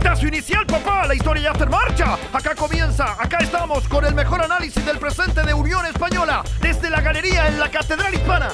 Pitazo inicial, papá. La historia ya está en marcha. Acá comienza. Acá estamos con el mejor análisis del presente de Unión Española. Desde la galería en la Catedral Hispana.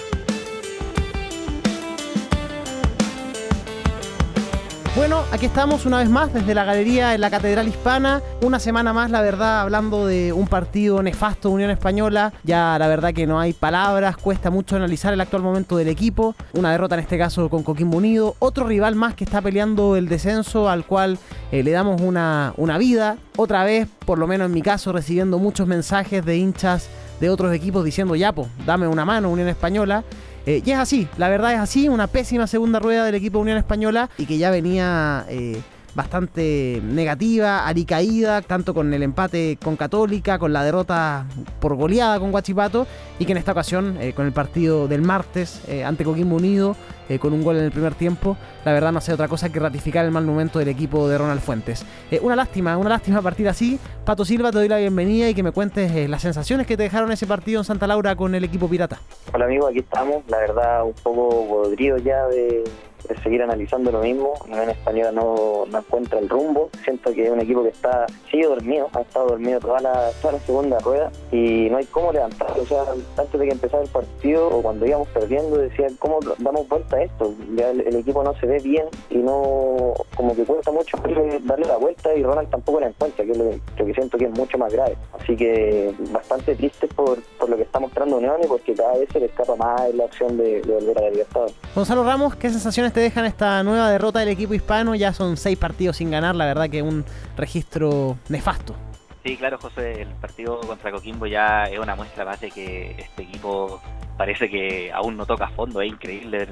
Bueno, aquí estamos una vez más desde la galería en la Catedral Hispana. Una semana más, la verdad, hablando de un partido nefasto de Unión Española. Ya la verdad que no hay palabras, cuesta mucho analizar el actual momento del equipo. Una derrota en este caso con Coquimbo Unido. Otro rival más que está peleando el descenso al cual eh, le damos una, una vida. Otra vez, por lo menos en mi caso, recibiendo muchos mensajes de hinchas de otros equipos diciendo, ya, pues, dame una mano, Unión Española. Eh, y es así, la verdad es así, una pésima segunda rueda del equipo de Unión Española. Y que ya venía eh, bastante negativa, alicaída, tanto con el empate con Católica, con la derrota por goleada con Guachipato y que en esta ocasión, eh, con el partido del martes ante Coquimbo Unido, con un gol en el primer tiempo, la verdad no hace otra cosa que ratificar el mal momento del equipo de Ronald Fuentes. una lástima, una lástima partir así. Pato Silva, te doy la bienvenida y que me cuentes las sensaciones que te dejaron ese partido en Santa Laura con el equipo pirata. Hola amigo, aquí estamos. La verdad, un poco podrido ya de, de seguir analizando lo mismo. en Española no, no, encuentra el rumbo. Siento que es un equipo que está sigue dormido, ha estado dormido toda la, toda la segunda rueda y no hay cómo levantarlo. O sea, antes de que empezara el partido o cuando íbamos perdiendo, decían, ¿cómo damos vuelta a esto? Ya el, equipo no se ve bien y no, como que cuesta mucho darle la vuelta y Ronald tampoco la encuentra, que es lo, que siento que es mucho más grave. Así que bastante triste por, por lo que está mostrando Unión y porque cada vez se le escapa más la opción de, de volver a la libertad. Gonzalo Ramos, ¿qué sensaciones te dejan esta nueva derrota del equipo hispano. Ya son seis partidos sin ganar, la verdad que un registro nefasto. Sí, claro, José, el partido contra Coquimbo ya es una muestra más de que este equipo parece que aún no toca fondo, es increíble.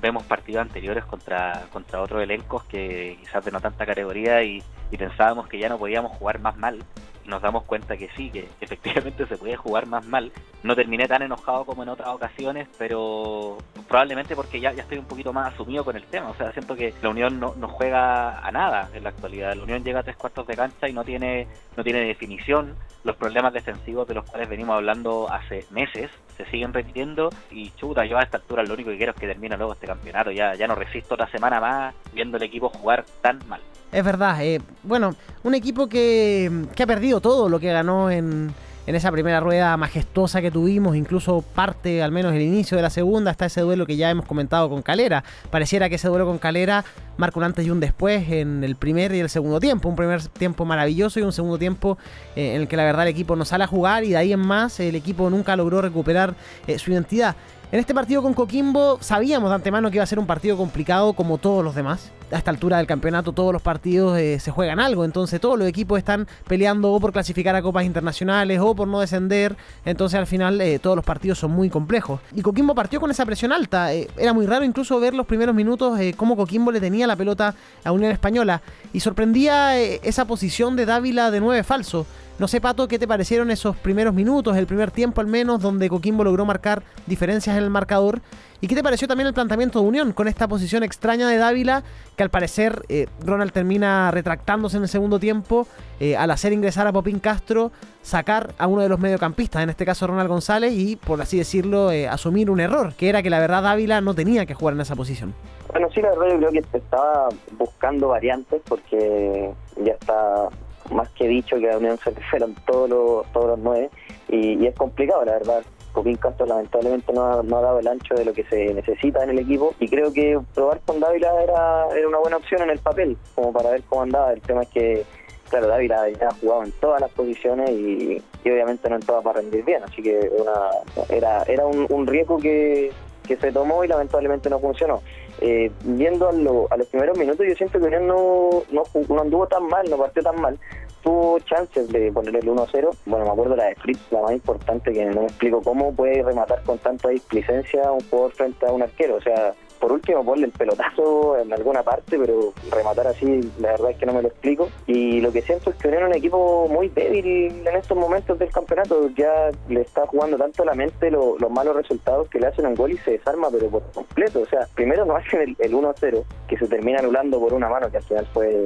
Vemos partidos anteriores contra, contra otros elencos que quizás de no tanta categoría y, y pensábamos que ya no podíamos jugar más mal nos damos cuenta que sí, que efectivamente se puede jugar más mal. No terminé tan enojado como en otras ocasiones, pero probablemente porque ya, ya estoy un poquito más asumido con el tema. O sea, siento que la Unión no, no juega a nada en la actualidad. La Unión llega a tres cuartos de cancha y no tiene, no tiene definición. Los problemas defensivos de los cuales venimos hablando hace meses se siguen repitiendo y chuta, yo a esta altura lo único que quiero es que termine luego este campeonato. Ya, ya no resisto otra semana más viendo el equipo jugar tan mal. Es verdad, eh, bueno, un equipo que, que ha perdido todo lo que ganó en, en esa primera rueda majestuosa que tuvimos, incluso parte, al menos el inicio de la segunda, hasta ese duelo que ya hemos comentado con Calera. Pareciera que ese duelo con Calera marca un antes y un después en el primer y el segundo tiempo. Un primer tiempo maravilloso y un segundo tiempo eh, en el que la verdad el equipo no sale a jugar y de ahí en más el equipo nunca logró recuperar eh, su identidad. En este partido con Coquimbo sabíamos de antemano que iba a ser un partido complicado como todos los demás. A esta altura del campeonato todos los partidos eh, se juegan algo, entonces todos los equipos están peleando o por clasificar a copas internacionales o por no descender, entonces al final eh, todos los partidos son muy complejos. Y Coquimbo partió con esa presión alta, eh, era muy raro incluso ver los primeros minutos cómo Coquimbo le tenía la pelota a Unión Española y sorprendía esa posición de Dávila de nueve falso. No sé, Pato, ¿qué te parecieron esos primeros minutos, el primer tiempo al menos, donde Coquimbo logró marcar diferencias en el marcador? ¿Y qué te pareció también el planteamiento de Unión con esta posición extraña de Dávila, que al parecer eh, Ronald termina retractándose en el segundo tiempo, eh, al hacer ingresar a Popín Castro, sacar a uno de los mediocampistas, en este caso Ronald González, y por así decirlo, eh, asumir un error, que era que la verdad Dávila no tenía que jugar en esa posición? Bueno, sí, la verdad yo creo que estaba buscando variantes porque ya está más que dicho que a Unión se fueron todos los, todos los nueve y, es complicado, la verdad. Copín Castro lamentablemente no ha, no ha, dado el ancho de lo que se necesita en el equipo y creo que probar con Dávila era, era una buena opción en el papel, como para ver cómo andaba. El tema es que, claro, Dávila ya ha jugado en todas las posiciones y, obviamente no en todas para rendir bien, así que una, era, era un, un riesgo que, que se tomó y lamentablemente no funcionó. Eh, viendo a, los primeros minutos, yo siento que no, no, anduvo tan mal, no partió tan mal. Tuvo chances de ponerle el 1-0. Bueno, me acuerdo la de Fritz, la más importante, que no me explico cómo puede rematar con tanta displicencia un jugador frente a un arquero. O sea, por último ponle el pelotazo en alguna parte, pero rematar así, la verdad es que no me lo explico. Y lo que siento es que Unión es un equipo muy débil en estos momentos del campeonato. Ya le está jugando tanto a la mente los malos resultados que le hacen un gol y se desarma, pero por completo. O sea, primero nos hacen el, el 1-0, que se termina anulando por una mano, que al final fue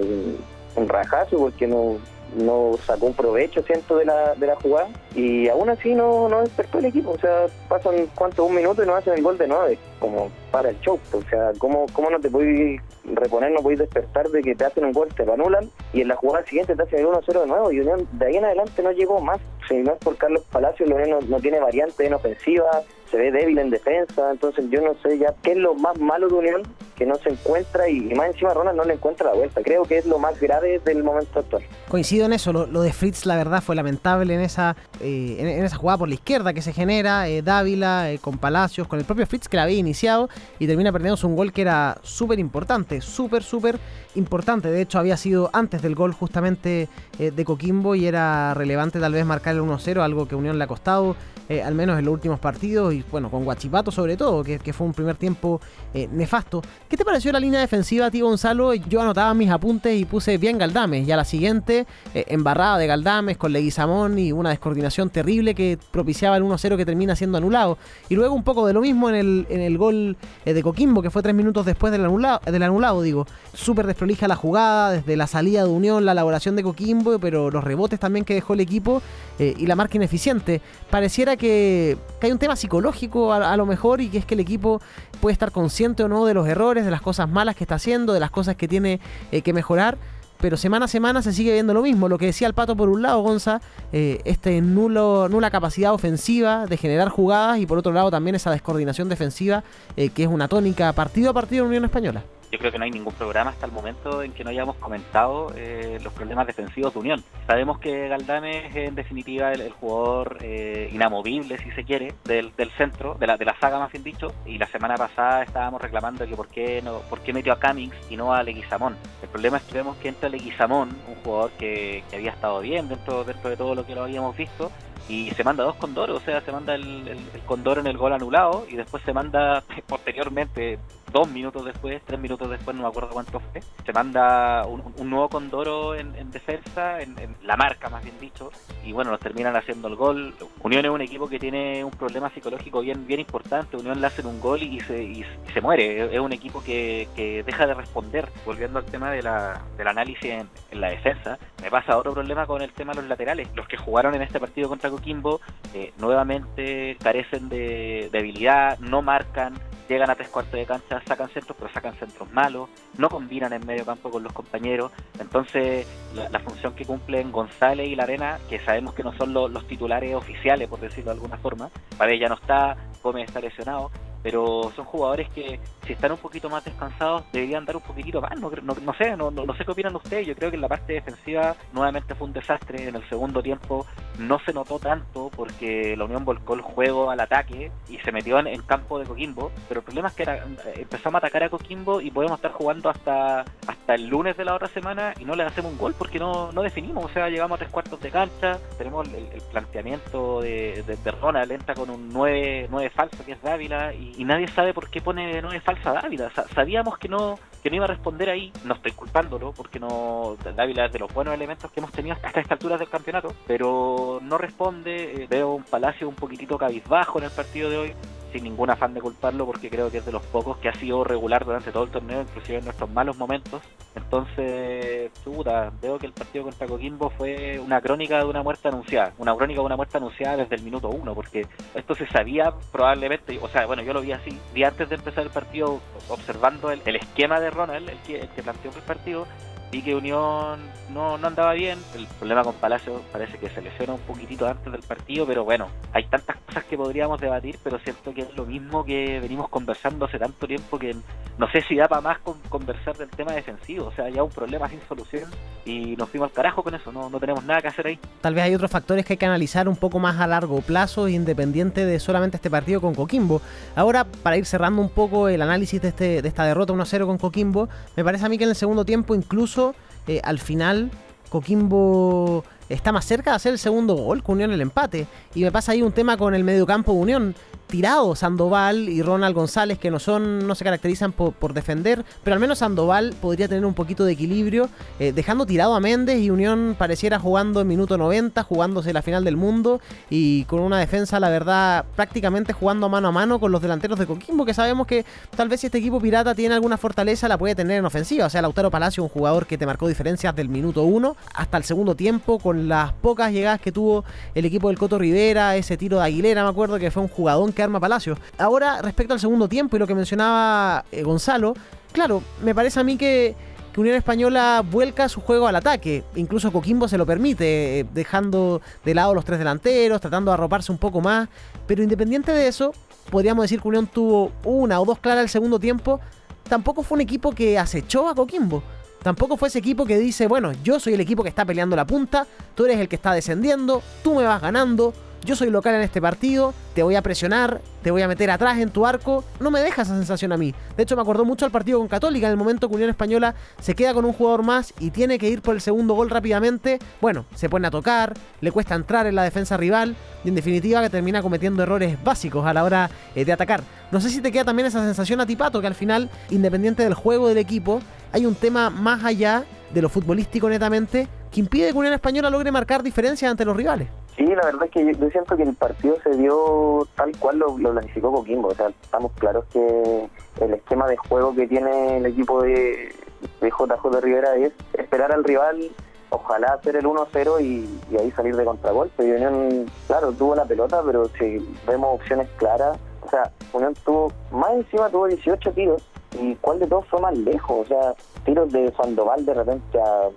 un, rajazo, porque no no sacó un provecho, siento, de la, de la jugada. Y aún así no, no despertó el equipo. O sea, pasan cuánto, un minuto y no hacen el gol de nueve, como para el show. O sea, ¿cómo, cómo no te puedes reponer, no puedes despertar de que te hacen un gol, te lo anulan y en la jugada siguiente te hacen el 1-0 de nuevo? Y Unión de ahí en adelante no llegó más. Si no es por Carlos Palacios, Unión no, no tiene variante en ofensiva, se ve débil en defensa, entonces yo no sé ya qué es lo más malo de Unión que no se encuentra y, más encima Ronald no le encuentra la vuelta. Creo que es lo más grave del momento actual. Coincido en eso, lo, de Fritz la verdad fue lamentable en esa eh, en, esa jugada por la izquierda que se genera, eh, Dávila eh, con Palacios, con el propio Fritz que la había iniciado y termina perdiendo un gol que era súper importante, súper, súper importante. De hecho había sido antes del gol justamente de Coquimbo y era relevante tal vez marcar el 1-0, algo que Unión le ha costado eh, al menos en los últimos partidos, y bueno, con Guachipato sobre todo, que, fue un primer tiempo eh, nefasto. ¿Qué te pareció la línea defensiva, tío Gonzalo? Yo anotaba mis apuntes y puse bien Galdames, y a la siguiente, eh, embarrada de Galdames con Leguizamón y una descoordinación terrible que propiciaba el 1-0 que termina siendo anulado. Y luego un poco de lo mismo en el, en el gol de Coquimbo, que fue tres minutos después del anulado, del anulado digo. Súper desprolija la jugada, desde la salida de Unión, la elaboración de Coquimbo, pero los rebotes también que dejó el equipo y la marca ineficiente. Pareciera que, hay un tema psicológico a, lo mejor y que es que el equipo puede estar consciente o no de los errores, de las cosas malas que está haciendo, de las cosas que tiene eh, que mejorar. Pero semana a semana se sigue viendo lo mismo. Lo que decía el Pato por un lado, Gonza, eh, este nulo, nula capacidad ofensiva de generar jugadas y por otro lado también esa descoordinación defensiva eh, que es una tónica partido a partido en Unión Española yo creo que no hay ningún programa hasta el momento en que no hayamos comentado eh, los problemas defensivos de Unión. Sabemos que Galdame es en definitiva el, jugador eh, inamovible, si se quiere, del, del, centro, de la, de la saga más bien dicho, y la semana pasada estábamos reclamando que por qué, no, por qué metió a Cummings y no a Leguizamón. El problema es que vemos que entra Leguizamón, un jugador que, que había estado bien dentro, dentro de todo lo que lo habíamos visto, y se manda dos condoros, o sea, se manda el, el, el, condoro en el gol anulado y después se manda posteriormente dos minutos después, tres minutos después, no me acuerdo cuánto fue, se manda un, nuevo Condoro en, defensa, en, la marca más bien dicho, y bueno, nos terminan haciendo el gol. Unión es un equipo que tiene un problema psicológico bien bien importante, Unión le hacen un gol y se, y se muere, es un equipo que, que, deja de responder. Volviendo al tema de la, del análisis en, la defensa, me pasa otro problema con el tema de los laterales. Los que jugaron en este partido contra Coquimbo eh, nuevamente carecen de, de habilidad, no marcan, llegan a tres cuartos de cancha, sacan centros, pero sacan centros malos, no combinan en medio campo con los compañeros. Entonces, la, función que cumplen González y La Arena, que sabemos que no son los titulares oficiales, por decirlo de alguna forma, para ya no está, Gómez está lesionado, pero son jugadores que si están un poquito más descansados deberían dar un poquitito más, no, no, sé, no, no, sé qué opinan ustedes, yo creo que en la parte defensiva nuevamente fue un desastre, en el segundo tiempo no se notó tanto porque la Unión volcó el juego al ataque y se metió en, campo de Coquimbo, pero el problema es que era, empezamos a atacar a Coquimbo y podemos estar jugando hasta hasta el lunes de la otra semana y no le hacemos un gol porque no, no definimos, o sea, llegamos a tres cuartos de cancha, tenemos el, planteamiento de, de, Ronald, entra con un 9, 9 falso que es Dávila y y, nadie sabe por qué pone no es falsa Dávila. sabíamos que no que no iba a responder ahí, no estoy culpándolo porque no Dávila es de los buenos elementos que hemos tenido hasta estas alturas del campeonato, pero no responde, eh, veo un Palacio un poquitito cabizbajo en el partido de hoy, sin ningún afán de culparlo porque creo que es de los pocos que ha sido regular durante todo el torneo, inclusive en nuestros malos momentos. Entonces, puta, veo que el partido contra Coquimbo fue una crónica de una muerte anunciada, una crónica de una muerte anunciada desde el minuto uno, porque esto se sabía probablemente, o sea, bueno, yo lo vi así, vi antes de empezar el partido observando el, esquema de Ronald, el que, el que planteó el partido, vi que Unión no, no andaba bien. El problema con Palacio parece que se lesiona un poquitito antes del partido, pero bueno, hay tantas cosas que podríamos debatir, pero siento que es lo mismo que venimos conversando hace tanto tiempo que no sé si da para más conversar del tema defensivo. O sea, ya un problema sin solución y nos fuimos al carajo con eso, no, no tenemos nada que hacer ahí. Tal vez hay otros factores que hay que analizar un poco más a largo plazo, independiente de solamente este partido con Coquimbo. Ahora, para ir cerrando un poco el análisis de, este, de esta derrota 1-0 con Coquimbo, me parece a mí que en el segundo tiempo incluso eh, al final Coquimbo está más cerca de hacer el segundo gol que Unión el empate. Y me pasa ahí un tema con el mediocampo de Unión tirado Sandoval y Ronald González, que no son, no se caracterizan por, defender, pero al menos Sandoval podría tener un poquito de equilibrio, eh, dejando tirado a Méndez y Unión pareciera jugando en minuto 90, jugándose la final del mundo y con una defensa, la verdad, prácticamente jugando mano a mano con los delanteros de Coquimbo, que sabemos que tal vez si este equipo pirata tiene alguna fortaleza, la puede tener en ofensiva. O sea, Lautaro Palacio, un jugador que te marcó diferencias del minuto 1 hasta el segundo tiempo, con las pocas llegadas que tuvo el equipo del Coto Rivera, ese tiro de Aguilera, me acuerdo que fue un jugador que arma Palacio. Ahora, respecto al segundo tiempo y lo que mencionaba eh, Gonzalo, claro, me parece a mí que, Unión Española vuelca su juego al ataque. Incluso Coquimbo se lo permite, eh, dejando de lado los tres delanteros, tratando de arroparse un poco más. Pero independiente de eso, podríamos decir que Unión tuvo una o dos claras el segundo tiempo. Tampoco fue un equipo que acechó a Coquimbo. Tampoco fue ese equipo que dice, bueno, yo soy el equipo que está peleando la punta, tú eres el que está descendiendo, tú me vas ganando, yo soy local en este partido, te voy a presionar, te voy a meter atrás en tu arco. No me deja esa sensación a mí. De hecho, me acordó mucho al partido con Católica, en el momento que Unión Española se queda con un jugador más y tiene que ir por el segundo gol rápidamente. Bueno, se pone a tocar, le cuesta entrar en la defensa rival y en definitiva que termina cometiendo errores básicos a la hora eh, de atacar. No sé si te queda también esa sensación a ti, Pato, que al final, independiente del juego del equipo, hay un tema más allá de lo futbolístico netamente que impide que Unión Española logre marcar diferencias ante los rivales. Sí, la verdad es que yo, siento que el partido se dio tal cual lo, planificó Coquimbo. O sea, estamos claros que el esquema de juego que tiene el equipo de, de JJ Rivera es esperar al rival, ojalá hacer el 1-0 y, ahí salir de contragolpe. Y Unión, claro, tuvo la pelota, pero si vemos opciones claras, o sea, Unión tuvo, más encima tuvo 18 tiros. ¿Y cuál de todos fue más lejos? O sea, tiros de Sandoval de repente a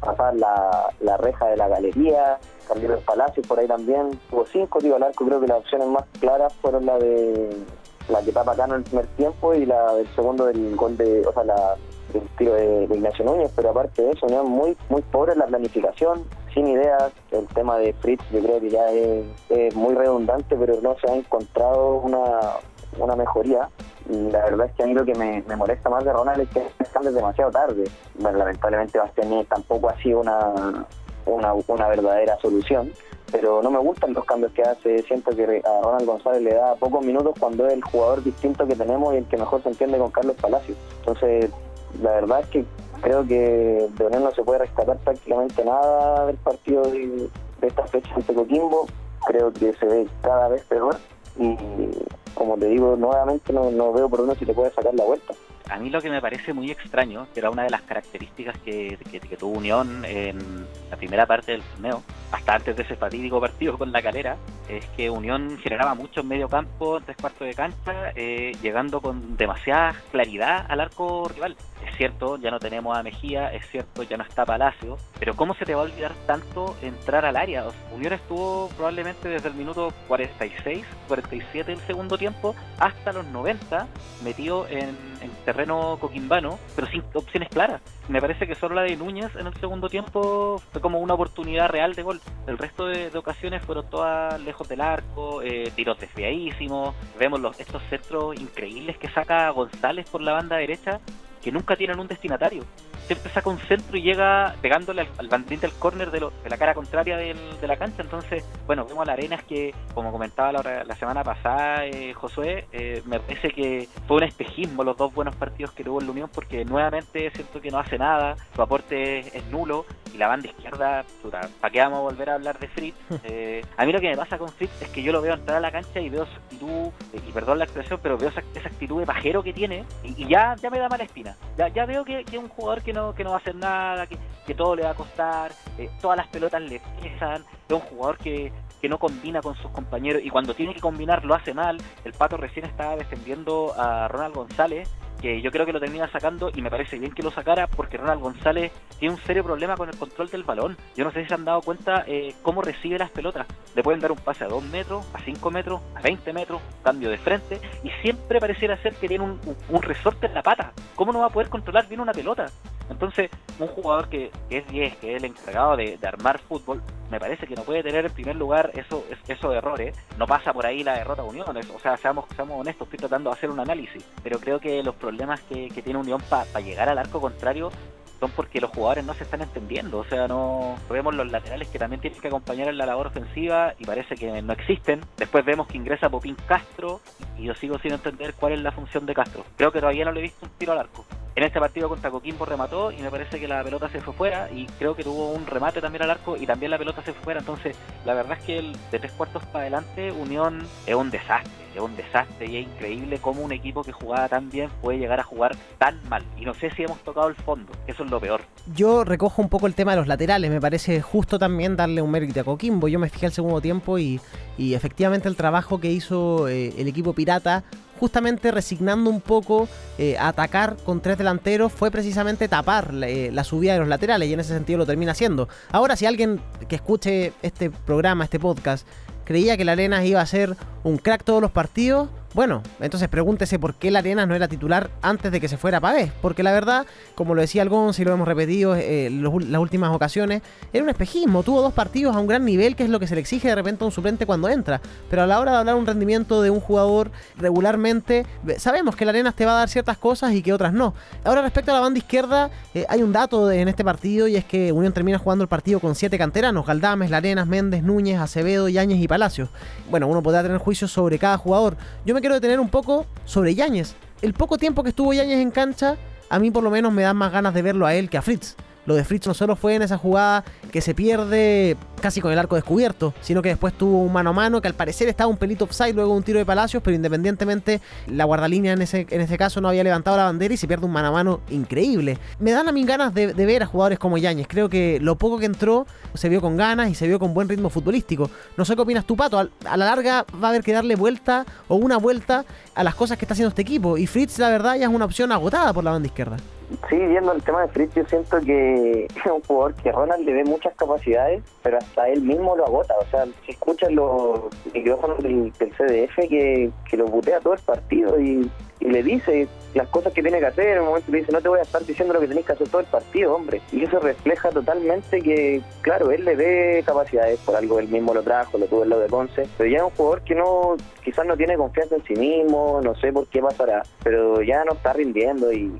pasar la, la reja de la galería, Carlitos Palacios por ahí también, tuvo cinco tiros al arco, creo que las opciones más claras fueron la de la que tapa Cano en el primer tiempo y la del segundo del gol de, o sea, la del tiro de, Ignacio Núñez, pero aparte de eso, muy muy pobre la planificación, sin ideas, el tema de Fritz yo creo que ya es, muy redundante, pero no se ha encontrado una, una mejoría. Y la verdad es que a mí lo que me, molesta más de Ronald es que cambios demasiado tarde. Bueno, lamentablemente Bastiani tampoco ha sido una, una, una verdadera solución, pero no me gustan los cambios que hace. Siento que a Ronald González le da pocos minutos cuando es el jugador distinto que tenemos y el que mejor se entiende con Carlos Palacios. Entonces, la verdad es que creo que de Unión no se puede rescatar prácticamente nada del partido de, esta fecha ante Coquimbo. Creo que se ve cada vez peor y como te digo nuevamente no, no veo por dónde si te puede sacar la vuelta a mí lo que me parece muy extraño, que era una de las características que, tuvo Unión en la primera parte del torneo, hasta antes de ese fatídico partido con la calera, es que Unión generaba mucho en medio campo, en tres cuartos de cancha, eh, llegando con demasiada claridad al arco rival. Es cierto, ya no tenemos a Mejía, es cierto, ya no está Palacio, pero ¿cómo se te va a olvidar tanto entrar al área? Unión estuvo probablemente desde el minuto 46, 47 del segundo tiempo hasta los 90 metido en, en terreno coquimbano, pero sin opciones claras. Me parece que solo la de Núñez en el segundo tiempo fue como una oportunidad real de gol. El resto de, ocasiones fueron todas lejos del arco, eh, tiros desviadísimos. Vemos los, estos centros increíbles que saca González por la banda derecha que nunca tienen un destinatario. Siempre saca un centro y llega pegándole al, al bandín del córner de, de, la cara contraria de la cancha. Entonces, bueno, vemos a la Arenas que, como comentaba la, semana pasada eh, Josué, eh, me parece que fue un espejismo los dos buenos partidos que tuvo en la Unión porque nuevamente siento que no hace nada, su aporte es, nulo y la banda izquierda, ¿para qué vamos a volver a hablar de Fritz? Eh, a mí lo que me pasa con Fritz es que yo lo veo entrar a la cancha y veo su actitud, y perdón la expresión, pero veo esa, actitud de pajero que tiene y, ya, ya me da mala espina. Ya, ya veo que, es un jugador que no, que no va a hacer nada, que, que todo le va a costar, eh, todas las pelotas le pesan, es un jugador que, que no combina con sus compañeros y cuando tiene que combinar lo hace mal. El Pato recién estaba defendiendo a Ronald González que yo creo que lo termina sacando y me parece bien que lo sacara porque Ronald González tiene un serio problema con el control del balón. Yo no sé si se han dado cuenta eh, cómo recibe las pelotas. Le pueden dar un pase a 2 metros, a 5 metros, a 20 metros, cambio de frente y siempre pareciera ser que tiene un, un resorte en la pata. ¿Cómo no va a poder controlar bien una pelota? Entonces, un jugador que, es 10, que es el encargado de, armar fútbol, me parece que no puede tener en primer lugar eso, eso errores. No pasa por ahí la derrota de Unión. O sea, seamos, seamos honestos, estoy tratando de hacer un análisis. Pero creo que los problemas que, tiene Unión para llegar al arco contrario son porque los jugadores no se están entendiendo. O sea, no vemos los laterales que también tienen que acompañar en la labor ofensiva y parece que no existen. Después vemos que ingresa Popín Castro y yo sigo sin entender cuál es la función de Castro. Creo que todavía no le he visto un tiro al arco. En este partido contra Coquimbo remató y me parece que la pelota se fue fuera y creo que tuvo un remate también al arco y también la pelota se fue fuera. Entonces, la verdad es que de tres cuartos para adelante, Unión es un desastre, es un desastre y es increíble cómo un equipo que jugaba tan bien puede llegar a jugar tan mal. Y no sé si hemos tocado el fondo, eso es lo peor. Yo recojo un poco el tema de los laterales, me parece justo también darle un mérito a Coquimbo. Yo me fijé el segundo tiempo y, y efectivamente el trabajo que hizo eh, el equipo pirata justamente resignando un poco eh, a atacar con tres delanteros fue precisamente tapar eh, la subida de los laterales y en ese sentido lo termina haciendo. Ahora si alguien que escuche este programa, este podcast, creía que la Arenas iba a ser un crack todos los partidos, bueno, entonces pregúntese por qué la Arenas no era titular antes de que se fuera Pavés. Porque la verdad, como lo decía Algonzo y lo hemos repetido eh, las últimas ocasiones, era un espejismo. Tuvo dos partidos a un gran nivel, que es lo que se le exige de repente a un suplente cuando entra. Pero a la hora de hablar un rendimiento de un jugador regularmente, sabemos que la Arenas te va a dar ciertas cosas y que otras no. Ahora, respecto a la banda izquierda, eh, hay un dato en este partido y es que Unión termina jugando el partido con siete canteranos: Galdames, Larenas, Méndez, Núñez, Acevedo, Yáñez y Palacios. Bueno, uno podrá tener juicios sobre cada jugador. Yo me quiero detener un poco sobre Yáñez. El poco tiempo que estuvo Yáñez en cancha, a mí por lo menos me da más ganas de verlo a él que a Fritz. Lo de Fritz no solo fue en esa jugada que se pierde casi con el arco descubierto, sino que después tuvo un mano a mano que al parecer estaba un pelito offside, luego un tiro de Palacios, pero independientemente la guardalínea en ese, en ese caso no había levantado la bandera y se pierde un mano a mano increíble. Me dan a mí ganas de, ver a jugadores como Yáñez. Creo que lo poco que entró se vio con ganas y se vio con buen ritmo futbolístico. No sé qué opinas tú, Pato. A, la larga va a haber que darle vuelta o una vuelta a las cosas que está haciendo este equipo. Y Fritz, la verdad, ya es una opción agotada por la banda izquierda. Sí, viendo el tema de Fritz, yo siento que es un jugador que Ronald le ve muchas capacidades, pero hasta él mismo lo agota. O sea, si escuchan los micrófonos del, del CDF que, que lo butea todo el partido y y le dice las cosas que tiene que hacer, en un momento le dice, no te voy a estar diciendo lo que tenés que hacer todo el partido, hombre. Y eso refleja totalmente que, claro, él le ve capacidades, por algo él mismo lo trajo, lo tuvo en lado de Ponce, pero ya es un jugador que no, quizás no tiene confianza en sí mismo, no sé por qué pasará, pero ya no está rindiendo y,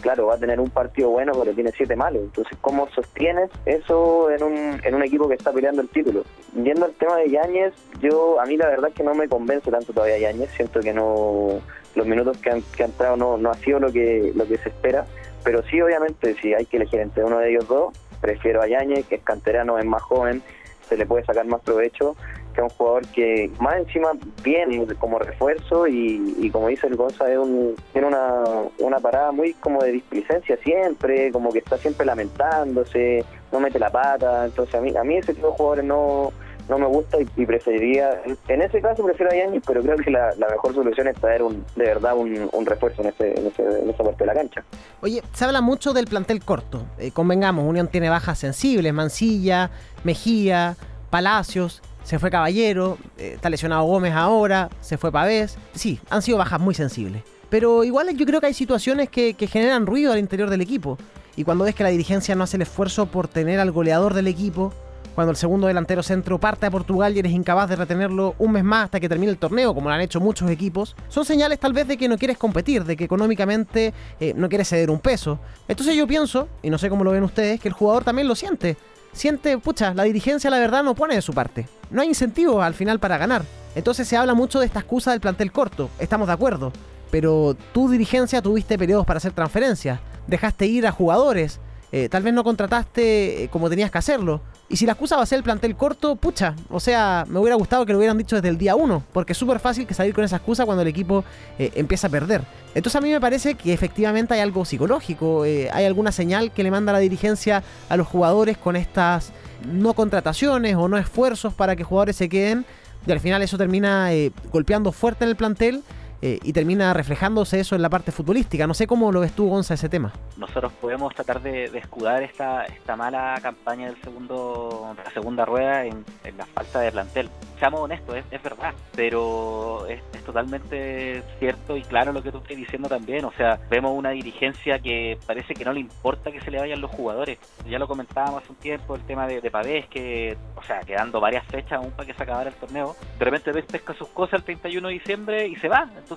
claro, va a tener un partido bueno, pero tiene siete malos. Entonces, ¿cómo sostienes eso en un, en un equipo que está peleando el título? Yendo al tema de Yáñez, yo, a mí la verdad es que no me convence tanto todavía Yáñez, siento que no los minutos que han, que han entrado no, no ha sido lo que, lo que se espera, pero sí obviamente si hay que elegir entre uno de ellos dos, prefiero a Yañez, que es canterano, es más joven, se le puede sacar más provecho que a un jugador que más encima viene como refuerzo y, como dice el Gonza es un, tiene una, una parada muy como de displicencia siempre, como que está siempre lamentándose, no mete la pata, entonces a mí, a mí ese tipo de jugadores no no me gusta y, preferiría, en ese caso prefiero a Yañez, pero creo que la, mejor solución es traer un, de verdad un, refuerzo en, ese, en, ese, en, esa parte de la cancha. Oye, se habla mucho del plantel corto, eh, convengamos, Unión tiene bajas sensibles, Mancilla, Mejía, Palacios, se fue Caballero, eh, está lesionado Gómez ahora, se fue Pavés, sí, han sido bajas muy sensibles. Pero igual yo creo que hay situaciones que, que generan ruido al interior del equipo. Y cuando ves que la dirigencia no hace el esfuerzo por tener al goleador del equipo, cuando el segundo delantero centro parte a Portugal y eres incapaz de retenerlo un mes más hasta que termine el torneo, como lo han hecho muchos equipos, son señales tal vez de que no quieres competir, de que económicamente eh, no quieres ceder un peso. Entonces yo pienso, y no sé cómo lo ven ustedes, que el jugador también lo siente. Siente, pucha, la dirigencia la verdad no pone de su parte. No hay incentivos al final para ganar. Entonces se habla mucho de esta excusa del plantel corto, estamos de acuerdo. Pero tu dirigencia tuviste periodos para hacer transferencias, dejaste ir a jugadores, eh, tal vez no contrataste eh, como tenías que hacerlo. Y si la excusa va a ser el plantel corto, pucha, o sea, me hubiera gustado que lo hubieran dicho desde el día uno, porque es súper fácil que salir con esa excusa cuando el equipo eh, empieza a perder. Entonces a mí me parece que efectivamente hay algo psicológico, hay alguna señal que le manda la dirigencia a los jugadores con estas no contrataciones o no esfuerzos para que jugadores se queden, y al final eso termina golpeando fuerte en el plantel eh, y termina reflejándose eso en la parte futbolística. No sé cómo lo ves tú, Gonza, ese tema. Nosotros podemos tratar de, escudar esta, esta mala campaña del segundo, la segunda rueda en, la falta de plantel. Seamos honestos, es, es verdad, pero es, es, totalmente cierto y claro lo que tú estás diciendo también. O sea, vemos una dirigencia que parece que no le importa que se le vayan los jugadores. Ya lo comentábamos hace un tiempo, el tema de, de que, o sea, quedando varias fechas aún para que se acabara el torneo, de repente ves pesca sus cosas el 31 de diciembre y se va. Entonces,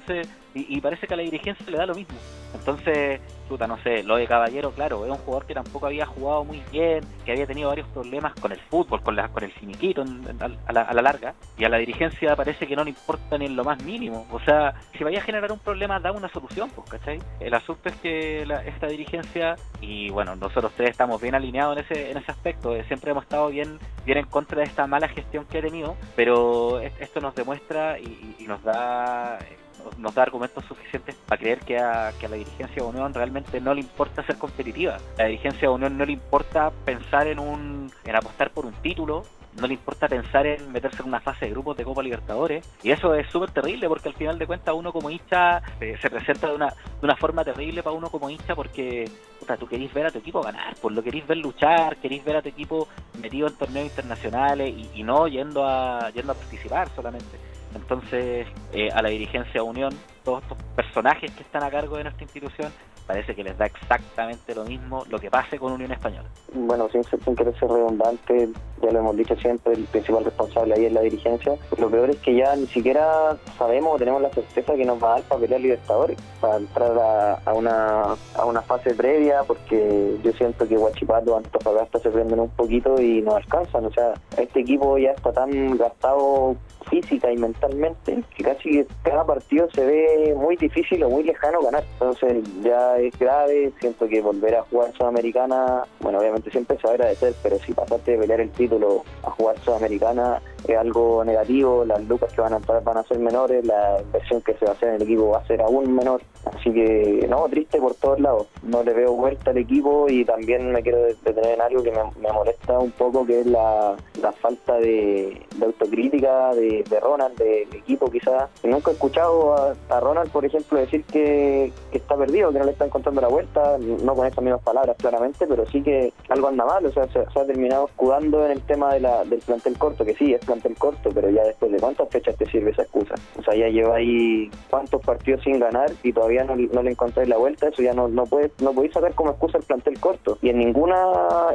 y, parece que a la dirigencia le da lo mismo. Entonces, no sé, lo de Caballero, claro, es un jugador que tampoco había jugado muy bien, que había tenido varios problemas con el fútbol, con, la, con el finiquito a, la, a, la, larga, y a la dirigencia parece que no le importa ni en lo más mínimo. O sea, si vaya a generar un problema, da una solución, pues, ¿cachai? El asunto es que esta dirigencia, y bueno, nosotros tres estamos bien alineados en ese, en ese aspecto, eh, siempre hemos estado bien, bien en contra de esta mala gestión que ha tenido, pero esto nos demuestra y, y nos da nos da argumentos suficientes para creer que a, que a la dirigencia de Unión realmente no le importa ser competitiva. A la dirigencia de Unión no le importa pensar en un en apostar por un título, no le importa pensar en meterse en una fase de grupos de Copa Libertadores. Y eso es súper terrible porque al final de cuentas uno como hincha eh, se presenta de una, de una forma terrible para uno como hincha porque puta, tú querís ver a tu equipo ganar, pues lo querís ver luchar, querís ver a tu equipo metido en torneos internacionales y, y no yendo a, yendo a participar solamente. Entonces, eh, a la dirigencia de Unión, todos estos personajes que están a cargo de nuestra institución, parece que les da exactamente lo mismo lo que pase con Unión Española. Bueno, sin, sin querer ser redundante, ya lo hemos dicho siempre, el principal responsable ahí es la dirigencia. Lo peor es que ya ni siquiera sabemos o tenemos la certeza que nos va a dar para pelear Libertadores, para entrar a, una, a una fase previa, porque yo siento que Guachipato, Antofagasta se prenden un poquito y no alcanzan. O sea, este equipo ya está tan gastado física y mentalmente que casi cada partido se ve muy difícil o muy lejano ganar. Entonces ya es grave, siento que volver a jugar Sudamericana, bueno, obviamente siempre se va a agradecer, pero si pasaste de pelear el título a jugar Sudamericana es algo negativo, las lucas que van a entrar van a ser menores, la inversión que se va a hacer en el equipo va a ser aún menor, así que no, triste por todos lados, no le veo vuelta al equipo y también me quiero detener en algo que me, molesta un poco, que es la, falta de, autocrítica de, Ronald, del equipo quizás. Nunca he escuchado a, Ronald, por ejemplo, decir que, está perdido, que no le está encontrando la vuelta, no con esas mismas palabras claramente, pero sí que algo anda mal, o sea, se, ha terminado escudando en el tema de la, del plantel corto, que sí, es el corto, pero ya después de cuántas fechas te sirve esa excusa. O sea, ya lleva ahí cuántos partidos sin ganar y todavía no, le encontráis la vuelta, eso ya no, no puedes no podéis saber como excusa el plantel corto. Y en ninguna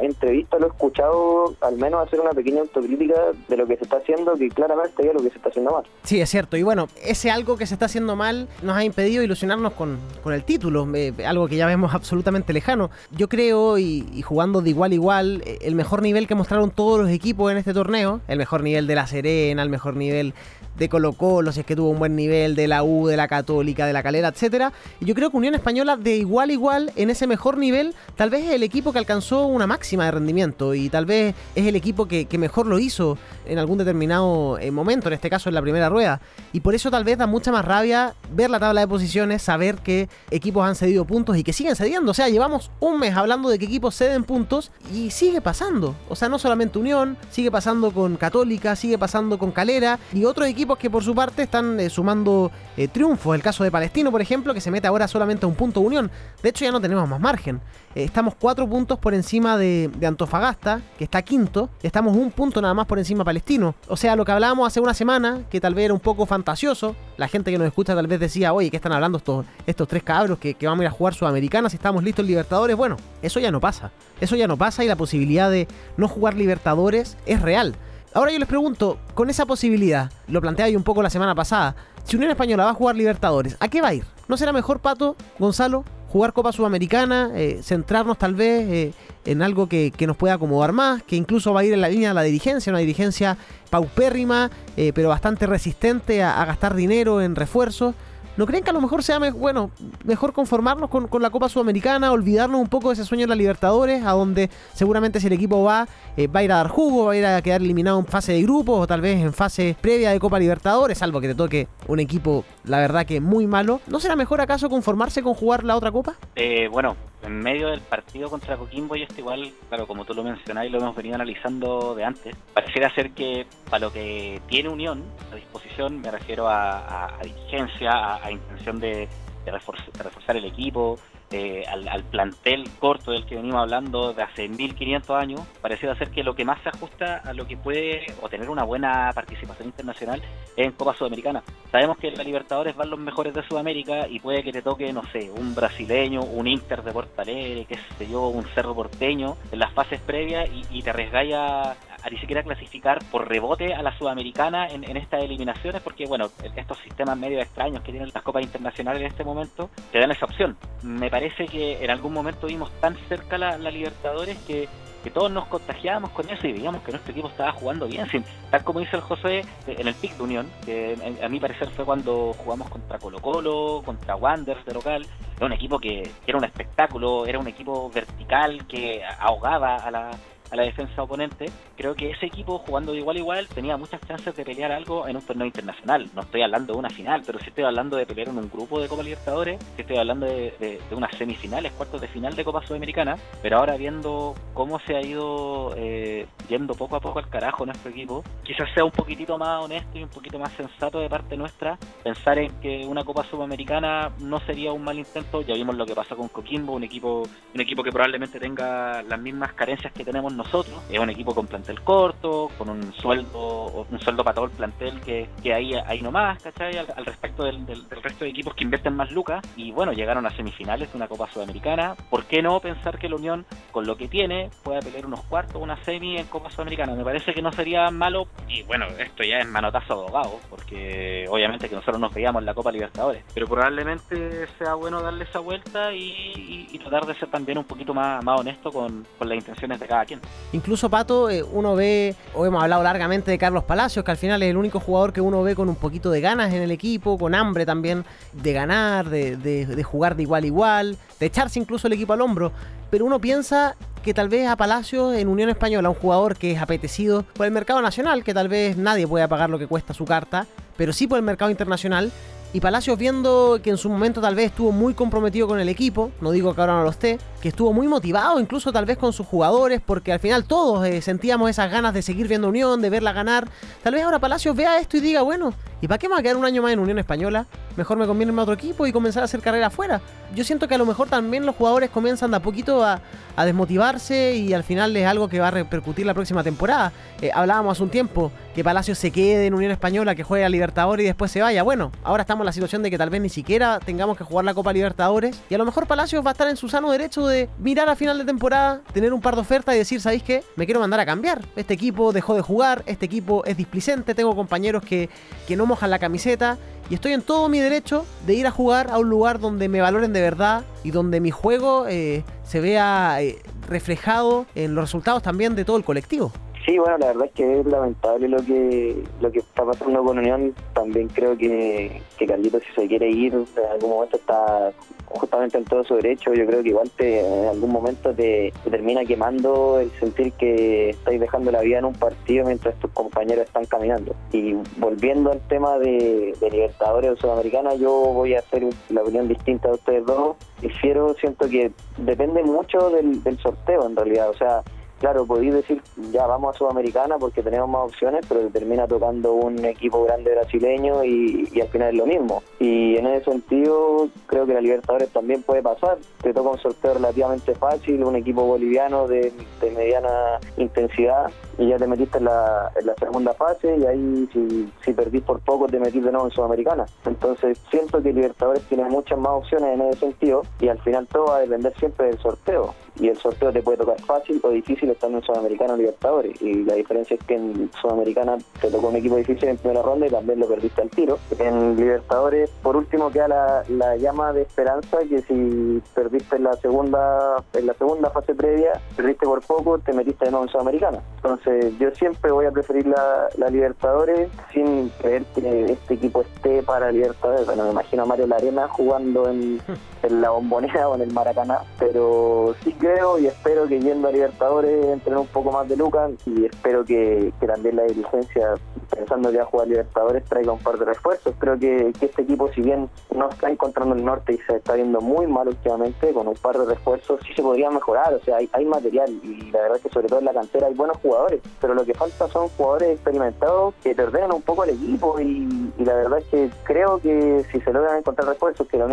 entrevista lo he escuchado al menos hacer una pequeña autocrítica de lo que se está haciendo, que claramente es lo que se está haciendo mal. Sí, es cierto. Y bueno, ese algo que se está haciendo mal nos ha impedido ilusionarnos con, con el título, eh, algo que ya vemos absolutamente lejano. Yo creo, y, y jugando de igual a igual, eh, el mejor nivel que mostraron todos los equipos en este torneo, el mejor nivel de la Serena, al mejor nivel de Colo Colo, si es que tuvo un buen nivel de la U, de la Católica, de la Calera, etcétera. Y yo creo que Unión Española de igual a igual en ese mejor nivel, tal vez es el equipo que alcanzó una máxima de rendimiento y tal vez es el equipo que, mejor lo hizo en algún determinado eh, momento, en este caso en la primera rueda. Y por eso tal vez da mucha más rabia ver la tabla de posiciones, saber que equipos han cedido puntos y que siguen cediendo. O sea, llevamos un mes hablando de que equipos ceden puntos y sigue pasando. O sea, no solamente Unión, sigue pasando con Católica, sigue pasando con Calera y otros equipos que por su parte están eh, sumando eh, triunfos. El caso de Palestino, por ejemplo, que se mete ahora solamente a un punto Unión. De hecho, ya no tenemos más margen. Eh, estamos cuatro puntos por encima de, Antofagasta, que está quinto. Estamos un punto nada más por encima de Palestino. O sea, lo que hablábamos hace una semana, que tal vez era un poco fantasioso. La gente que nos escucha tal vez decía, oye, ¿qué están hablando estos, estos tres cabros que, que vamos a ir a jugar Sudamericana si estamos listos en Libertadores? Bueno, eso ya no pasa. Eso ya no pasa y la posibilidad de no jugar Libertadores es real. Ahora yo les pregunto, con esa posibilidad, lo planteaba yo un poco la semana pasada, si Unión Española va a jugar Libertadores, ¿a qué va a ir? ¿No será mejor, Pato, Gonzalo, jugar Copa Sudamericana, eh, centrarnos tal vez eh, en algo que, nos pueda acomodar más, que incluso va a ir en la línea de la dirigencia, una dirigencia paupérrima, eh, pero bastante resistente a gastar dinero en refuerzos? ¿No creen que a lo mejor sea bueno, mejor conformarnos con, la Copa Sudamericana, olvidarnos un poco de ese sueño de la Libertadores, a donde seguramente si el equipo va, eh, va a ir a dar jugo, va a ir a quedar eliminado en fase de grupos o tal vez en fase previa de Copa Libertadores, salvo que te toque un equipo, la verdad que muy malo? ¿No será mejor acaso conformarse con jugar la otra Copa? Eh, bueno, en medio del partido contra Coquimbo y esto igual, claro, como tú lo mencionás y lo hemos venido analizando de antes, pareciera ser que para lo que tiene Unión a disposición, me refiero a, a, diligencia, a, intención de, reforzar, el equipo, eh, al, plantel corto del que venimos hablando de hace 1500 años, pareciera ser que lo que más se ajusta a lo que puede o tener una buena participación internacional es en Copa Sudamericana. Sabemos que en la Libertadores van los mejores de Sudamérica y puede que te toque, no sé, un brasileño, un Inter de Porto Alegre, qué sé yo, un Cerro Porteño en las fases previas y, te arriesgáis a, a ni siquiera clasificar por rebote a la Sudamericana en, en estas eliminaciones, porque bueno, estos sistemas medio extraños que tienen las copas internacionales en este momento te dan esa opción. Me parece que en algún momento vimos tan cerca la, la Libertadores que que todos nos contagiábamos con eso y veíamos que nuestro equipo estaba jugando bien, sin, tal como dice el José eh, en el pick de Unión, que a mi parecer fue cuando jugamos contra Colo Colo, contra Wanderers de local, era un equipo que era un espectáculo, era un equipo vertical que ahogaba a la, a la defensa oponente, creo que ese equipo jugando de igual a igual tenía muchas chances de pelear algo en un torneo internacional. No estoy hablando de una final, pero sí estoy hablando de pelear en un grupo de Copa Libertadores, sí estoy hablando de, de, unas semifinales, cuartos de final de Copa Sudamericana, pero ahora viendo cómo se ha ido eh, yendo poco a poco al carajo nuestro equipo, quizás sea un poquitito más honesto y un poquito más sensato de parte nuestra pensar en que una Copa Sudamericana no sería un mal intento. Ya vimos lo que pasó con Coquimbo, un equipo, un equipo que probablemente tenga las mismas carencias que tenemos nosotros. Es un equipo con plantel corto, con un sueldo un sueldo para todo el plantel que, que hay ahí nomás, ¿cachai? Al, respecto del, del, resto de equipos que invierten más lucas. Y bueno, llegaron a semifinales de una Copa Sudamericana. ¿Por qué no pensar que la Unión, con lo que tiene, pueda pelear unos cuartos, una semi en Copa Sudamericana? Me parece que no sería malo. Y bueno, esto ya es manotazo abogado, porque obviamente que nosotros nos veíamos en la Copa Libertadores. Pero probablemente sea bueno darle esa vuelta y, y, tratar de ser también un poquito más, más honesto con, con las intenciones de cada quien. Incluso, Pato, eh, uno ve, o hemos hablado largamente de Carlos Palacios, que al final es el único jugador que uno ve con un poquito de ganas en el equipo, con hambre también de ganar, de, de, jugar de igual a igual, de echarse incluso el equipo al hombro. Pero uno piensa que tal vez a Palacios en Unión Española, un jugador que es apetecido por el mercado nacional, que tal vez nadie pueda pagar lo que cuesta su carta, pero sí por el mercado internacional, y Palacios viendo que en su momento tal vez estuvo muy comprometido con el equipo, no digo que ahora no lo esté, que estuvo muy motivado incluso tal vez con sus jugadores, porque al final todos eh, sentíamos esas ganas de seguir viendo Unión, de verla ganar. Tal vez ahora Palacios vea esto y diga, bueno, ¿y para qué me va a quedar un año más en Unión Española? Mejor me conviene a otro equipo y comenzar a hacer carrera afuera. Yo siento que a lo mejor también los jugadores comienzan de a poquito a, desmotivarse y al final es algo que va a repercutir la próxima temporada. Eh, hablábamos hace un tiempo que Palacios se quede en Unión Española, que juegue a Libertadores y después se vaya. Bueno, ahora estamos en la situación de que tal vez ni siquiera tengamos que jugar la Copa Libertadores y a lo mejor Palacios va a estar en su sano derecho de mirar a final de temporada, tener un par de ofertas y decir, ¿sabéis qué? Me quiero mandar a cambiar. Este equipo dejó de jugar, este equipo es displicente, tengo compañeros que, que no mojan la camiseta y estoy en todo mi derecho de ir a jugar a un lugar donde me valoren de verdad y donde mi juego eh, se vea eh, reflejado en los resultados también de todo el colectivo. Sí, bueno, la verdad es que es lamentable lo que lo que está pasando con Unión. También creo que, que Carlitos, si se quiere ir, en algún momento está justamente en todo su derecho. Yo creo que igual te, en algún momento te, termina quemando el sentir que estáis dejando la vida en un partido mientras tus compañeros están caminando. Y volviendo al tema de, Libertadores o Sudamericana, yo voy a hacer la opinión distinta de ustedes dos. Prefiero, siento que depende mucho del, del sorteo en realidad. O sea, claro, podéis decir, ya vamos a Sudamericana porque tenemos más opciones, pero termina tocando un equipo grande brasileño y, al final es lo mismo. Y en ese sentido, creo que la Libertadores también puede pasar. Te toca un sorteo relativamente fácil, un equipo boliviano de, mediana intensidad y ya te metiste en la, segunda fase y ahí si, si perdís por poco te metiste de nuevo en Sudamericana. Entonces siento que Libertadores tiene muchas más opciones en ese sentido y al final todo va a depender siempre del sorteo. Y el sorteo te puede tocar fácil o difícil estando en Sudamericana o Libertadores. Y la diferencia es que en Sudamericana te tocó un equipo difícil en primera ronda y también lo perdiste al tiro. En Libertadores, por último, queda la, la llama de esperanza que si perdiste en la segunda en la segunda fase previa, perdiste por poco, te metiste de nuevo en Sudamericana. Entonces, yo siempre voy a preferir la, la Libertadores sin creer que este equipo esté para Libertadores. Bueno, me imagino a Mario Larena jugando en, en la bombonera o en el Maracaná, pero sí creo y espero que yendo a Libertadores entren un poco más de lucas y espero que, también la dirigencia, pensando que va a jugar Libertadores, traiga un par de refuerzos. Creo que, este equipo, si bien no está encontrando el norte y se está viendo muy mal últimamente, con un par de refuerzos sí se podría mejorar. O sea, hay, hay material y la verdad es que sobre todo en la cantera hay buenos jugadores, pero lo que falta son jugadores experimentados que te un poco al equipo y, la verdad es que creo que si se logran encontrar refuerzos, que la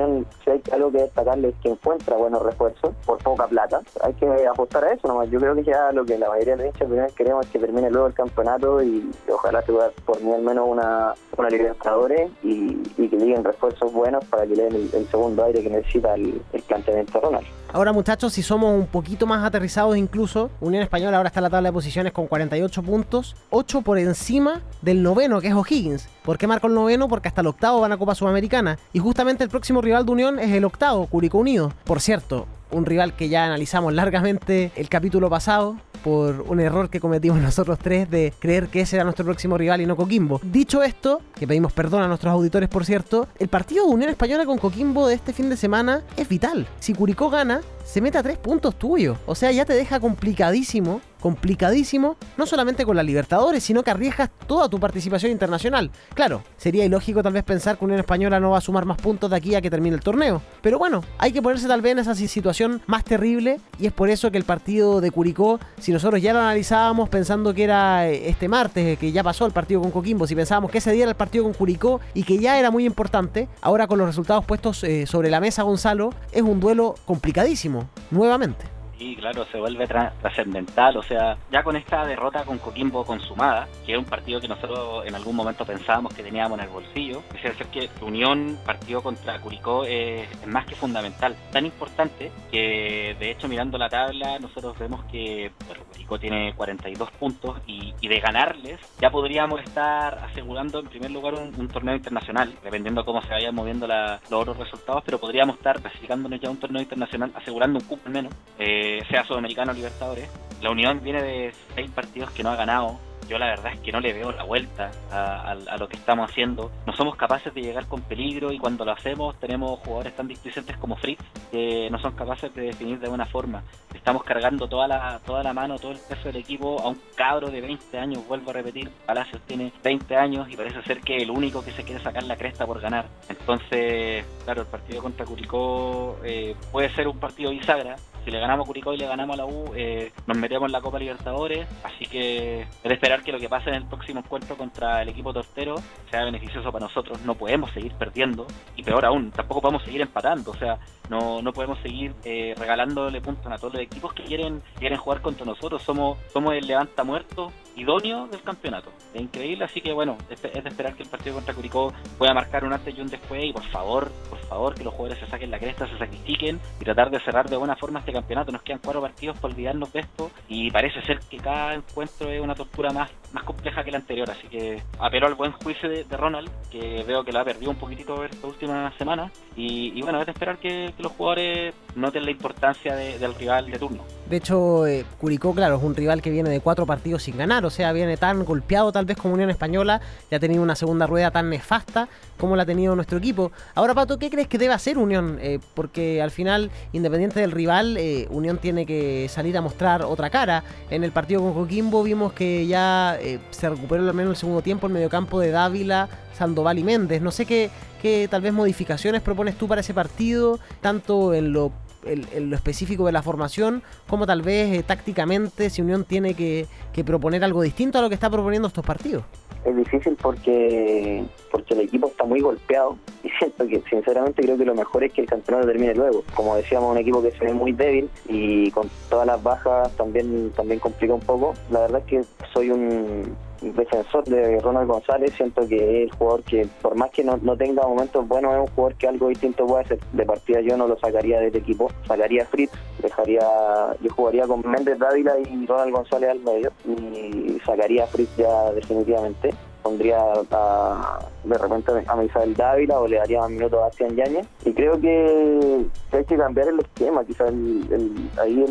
si hay algo que destacarle es que encuentra buenos refuerzos por poca plata, hay que apostar a eso nomás. Yo creo que ya lo que la mayoría de los hinchas queremos es que termine luego el campeonato y ojalá se pueda por mí al menos una, una Libertadores y, que lleguen refuerzos buenos para que le den el, segundo aire que necesita el, el planteamiento Ronald. Ahora muchachos, si somos un poquito más aterrizados incluso, Unión Española ahora está en la tabla de posiciones con 48 puntos, 8 por encima del noveno que es O'Higgins. ¿Por qué marco el noveno? Porque hasta el octavo van a Copa Sudamericana. Y justamente el próximo rival de Unión es el octavo, Curicó Unido. Por cierto, un rival que ya analizamos largamente el capítulo pasado por un error que cometimos nosotros tres de creer que ese era nuestro próximo rival y no Coquimbo. Dicho esto, que pedimos perdón a nuestros auditores por cierto, el partido de Unión Española con Coquimbo de este fin de semana es vital. Si Curicó gana, se mete a tres puntos tuyos. O sea, ya te deja complicadísimo, complicadísimo, no solamente con la Libertadores, sino que arriesgas toda tu participación internacional. Claro, sería ilógico tal vez pensar que Unión Española no va a sumar más puntos de aquí a que termine el torneo. Pero bueno, hay que ponerse tal vez en esa situación más terrible y es por eso que el partido de Curicó, si nosotros ya lo analizábamos pensando que era eh, este martes, que ya pasó el partido con Coquimbo, si pensábamos que ese día era el partido con Curicó y que ya era muy importante, ahora con los resultados puestos eh, sobre la mesa Gonzalo, es un duelo complicadísimo nuevamente. Y claro, se vuelve trascendental. O sea, ya con esta derrota con Coquimbo consumada, que es un partido que nosotros en algún momento pensábamos que teníamos en el bolsillo, es decir, que Unión partido contra Curicó es, más que fundamental. Tan importante que, de hecho, mirando la tabla, nosotros vemos que Curicó tiene 42 puntos y, de ganarles ya podríamos estar asegurando en primer lugar un, torneo internacional, dependiendo cómo se vayan moviendo los otros resultados, pero podríamos estar clasificándonos ya un torneo internacional, asegurando un cupo al menos. Eh, sea Sudamericano Libertadores. La Unión viene de seis partidos que no ha ganado yo la verdad es que no le veo la vuelta a, lo que estamos haciendo. No somos capaces de llegar con peligro y cuando lo hacemos tenemos jugadores tan displicentes como Fritz que no son capaces de definir de buena forma. Estamos cargando toda la, toda la mano, todo el peso del equipo a un cabro de 20 años, vuelvo a repetir, Palacios tiene 20 años y parece ser que el único que se quiere sacar la cresta por ganar. Entonces, claro, el partido contra Curicó eh, puede ser un partido bisagra, si le ganamos a Curicó y le ganamos a la U, eh, nos metemos en la Copa Libertadores. Así que es de esperar que lo que pase en el próximo encuentro contra el equipo tortero sea beneficioso para nosotros. No podemos seguir perdiendo y peor aún, tampoco podemos seguir empatando. O sea, no, no podemos seguir eh, regalándole puntos a todos los equipos que quieren, quieren jugar contra nosotros. Somos, somos el levanta muerto idóneo del campeonato. Es increíble, así que bueno, es de esperar que el partido contra Curicó pueda marcar un antes y un después y por favor, por favor, que los jugadores se saquen la cresta, se sacrifiquen y tratar de cerrar de buena forma este campeonato. Nos quedan cuatro partidos por olvidarnos de esto y parece ser que cada encuentro es una tortura más, más compleja que la anterior, así que apelo al buen juicio de, Ronald, que veo que lo ha perdido un poquitito esta última semana. Y, bueno, es de esperar que, los jugadores noten la importancia del rival de turno. De hecho, eh, Curicó, claro, es un rival que viene de cuatro partidos sin ganar, o sea, viene tan golpeado tal vez como Unión Española, ya ha tenido una segunda rueda tan nefasta como la ha tenido nuestro equipo. Ahora, Pato, ¿qué crees que debe hacer Unión? Eh, porque al final, independiente del rival, eh, Unión tiene que salir a mostrar otra cara. En el partido con Coquimbo vimos que ya se recuperó al menos el segundo tiempo el mediocampo de Dávila, Sandoval y Méndez. No sé qué, qué tal vez modificaciones propones tú para ese partido, tanto en lo lo específico de la formación, como tal vez eh, tácticamente si Unión tiene que, proponer algo distinto a lo que está proponiendo estos partidos. Es difícil porque porque el equipo está muy golpeado y siento que sinceramente creo que lo mejor es que el campeonato termine luego. Como decíamos, un equipo que se ve muy débil y con todas las bajas también también complica un poco. La verdad es que soy un defensor de Ronald González, siento que es el jugador que, por más que no, tenga momentos buenos, es un jugador que algo distinto puede hacer. De partida yo no lo sacaría de este equipo, sacaría a Fritz, dejaría, yo jugaría con Méndez Dávila y Ronald González al medio y sacaría a Fritz ya definitivamente pondría a, de repente a Misael Dávila o le daría más minutos a Bastián Yañez. Y creo que, hay que cambiar el esquema. Quizás el, ahí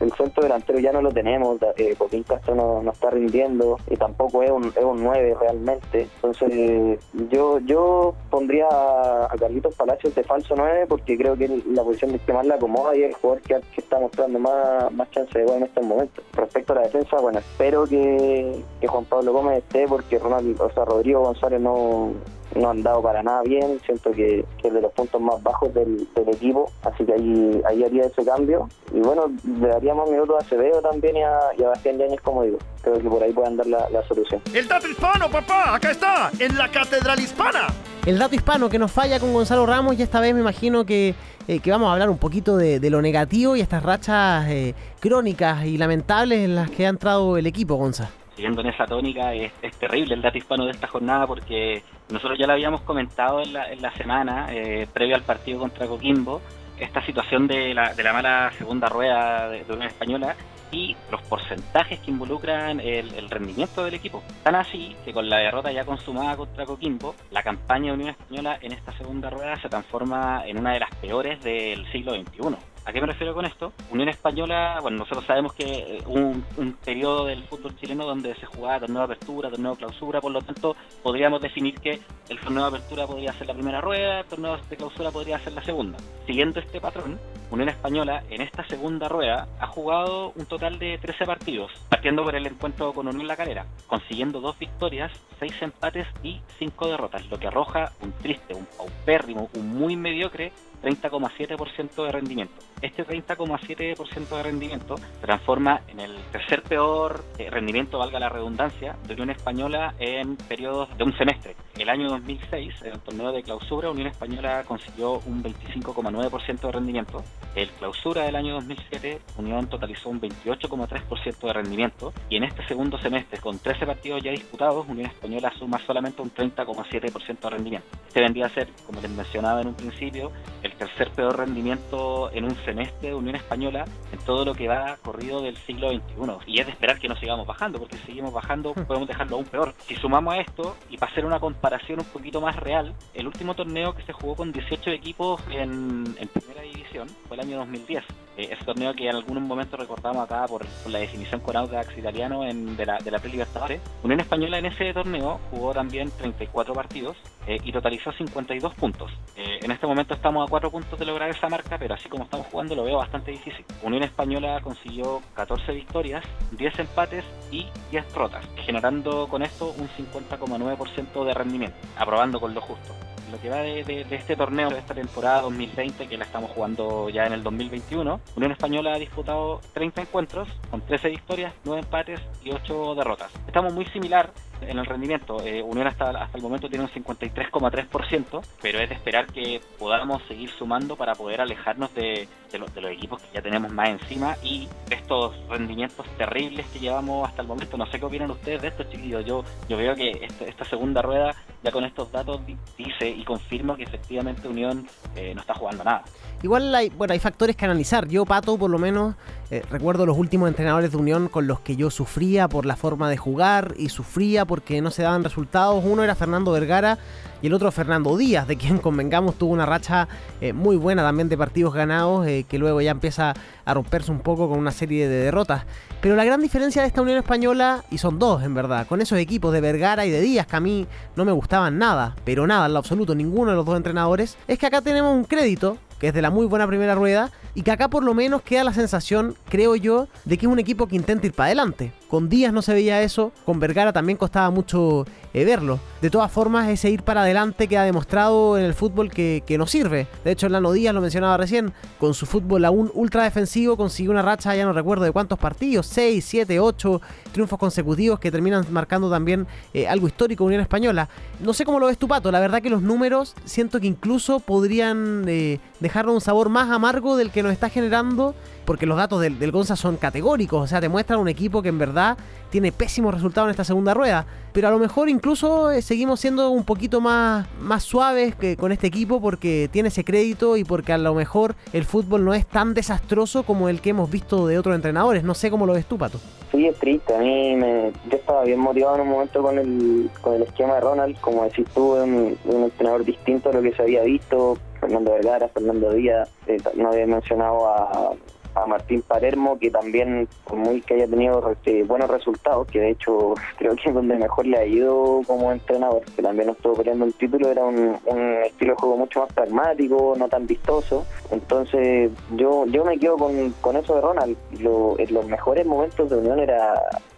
el, centro delantero ya no lo tenemos. Eh, Castro no, no, está rindiendo y tampoco es un, es un 9 realmente. Entonces, yo yo pondría a Carlitos Palacios de falso 9 porque creo que la posición que más la acomoda y es el jugador que, está mostrando más, más chance de gol en estos momentos. Respecto a la defensa, bueno, espero que, que Juan Pablo Gómez esté porque Ronald o sea, Rodrigo González no, no han dado para nada bien, siento que, es de los puntos más bajos del, equipo, así que ahí, ahí haría ese cambio. Y bueno, le daríamos minutos a Acevedo también y a, y a Bastián Yáñez, como digo. Creo que por ahí pueden dar la, la, solución. El dato hispano, papá, acá está, en la Catedral Hispana. El dato hispano que nos falla con Gonzalo Ramos y esta vez me imagino que, eh, que vamos a hablar un poquito de, lo negativo y estas rachas eh, crónicas y lamentables en las que ha entrado el equipo, Gonzalo. Siguiendo en esa tónica, es, terrible el dato hispano de esta jornada porque nosotros ya lo habíamos comentado en la, en la semana, eh, previo al partido contra Coquimbo, esta situación de la, de la mala segunda rueda de, Unión Española y los porcentajes que involucran el, rendimiento del equipo. Tan así que con la derrota ya consumada contra Coquimbo, la campaña de Unión Española en esta segunda rueda se transforma en una de las peores del siglo XXI. ¿A qué me refiero con esto? Unión Española, bueno, nosotros sabemos que hubo un, un, periodo del fútbol chileno donde se jugaba torneo de apertura, torneo de clausura, por lo tanto podríamos definir que el torneo de apertura podría ser la primera rueda, el torneo de clausura podría ser la segunda. Siguiendo este patrón, Unión Española en esta segunda rueda ha jugado un total de 13 partidos, partiendo por el encuentro con Unión La Calera, consiguiendo dos victorias, seis empates y cinco derrotas, lo que arroja un triste, un paupérrimo, un muy mediocre 30,7% de rendimiento. Este 30,7% de rendimiento transforma en el tercer peor eh, rendimiento, valga la redundancia, de Unión Española en periodos de un semestre. El año 2006, en el torneo de clausura, Unión Española consiguió un 25,9% de rendimiento. El clausura del año 2007, Unión totalizó un 28,3% de rendimiento. Y en este segundo semestre, con 13 partidos ya disputados, Unión Española suma solamente un 30,7% de rendimiento. Este vendría a ser, como les mencionaba en un principio, el tercer peor rendimiento en un semestre de Unión Española en todo lo que va corrido del siglo XXI. Y es de esperar que no sigamos bajando, porque si seguimos bajando hmm. podemos dejarlo aún peor. Si sumamos a esto y para hacer una comparación un poquito más real, el último torneo que se jugó con 18 equipos en, primera división fue el año 2010. Eh, ese torneo que en algunos momentos recordamos acá por, la definición con Audax italiano en, de la, de la Pre-Libertadores. Unión Española en ese torneo jugó también 34 partidos eh, y totalizó 52 puntos. Eh, en este momento estamos a 4 puntos de lograr esa marca, pero así como estamos jugando lo veo bastante difícil. Unión Española consiguió 14 victorias, 10 empates y 10 rotas, generando con esto un 50,9% de rendimiento, aprobando con lo justo lo que va de, este torneo, de esta temporada 2020, que la estamos jugando ya en el 2021, Unión Española ha disputado 30 encuentros con 13 victorias, 9 empates y 8 derrotas. Estamos muy similar en el rendimiento. Eh, Unión hasta, hasta el momento tiene un 53,3%, pero es de esperar que podamos seguir sumando para poder alejarnos de, de, los equipos que ya tenemos más encima y estos rendimientos terribles que llevamos hasta el momento. No sé qué opinan ustedes de esto, chiquillos. Yo, yo veo que este, esta segunda rueda, ya con estos datos, dice y confirma que efectivamente Unión eh, no está jugando nada. Igual bueno, hay factores que analizar. Yo, Pato, por lo menos, eh, recuerdo los últimos entrenadores de Unión con los que yo sufría por la forma de jugar y sufría porque no se daban resultados. Uno era Fernando Vergara y el otro Fernando Díaz, de quien convengamos tuvo una racha eh, muy buena también de partidos ganados, eh, que luego ya empieza a romperse un poco con una serie de derrotas. Pero la gran diferencia de esta Unión Española, y son dos en verdad, con esos equipos de Vergara y de Díaz que a mí no me gustaban nada, pero nada en lo absoluto, ninguno de los dos entrenadores, es que acá tenemos un crédito que es de la muy buena primera rueda, y que acá por lo menos queda la sensación, creo yo, de que es un equipo que intenta ir para adelante. Con Díaz no se veía eso, con Vergara también costaba mucho eh, verlo. De todas formas, ese ir para adelante que ha demostrado en el fútbol que, que nos sirve. De hecho, Lano Díaz lo mencionaba recién, con su fútbol aún ultra defensivo consiguió una racha, ya no recuerdo de cuántos partidos, 6, 7, 8 triunfos consecutivos que terminan marcando también eh, algo histórico Unión Española. No sé cómo lo ves tu pato, la verdad que los números siento que incluso podrían eh, dejarnos un sabor más amargo del que nos está generando porque los datos del, del Gonza son categóricos, o sea, te muestran un equipo que en verdad tiene pésimos resultados en esta segunda rueda, pero a lo mejor incluso eh, seguimos siendo un poquito más, más suaves que con este equipo porque tiene ese crédito y porque a lo mejor el fútbol no es tan desastroso como el que hemos visto de otros entrenadores. No sé cómo lo ves tú, Pato. Sí, es triste. A mí me, yo estaba bien motivado en un momento con el, con el esquema de Ronald. Como decís tú, un, un entrenador distinto a lo que se había visto. Fernando Vergara, Fernando Díaz, eh, no había mencionado a, a Martín Palermo, que también, por muy que haya tenido este, buenos resultados, que de hecho creo que es donde mejor le ha ido como entrenador, que también estuvo peleando el título, era un, estilo de juego mucho más pragmático, no tan vistoso. Entonces yo yo me quedo con, con eso de Ronald. Lo, en los mejores momentos de Unión era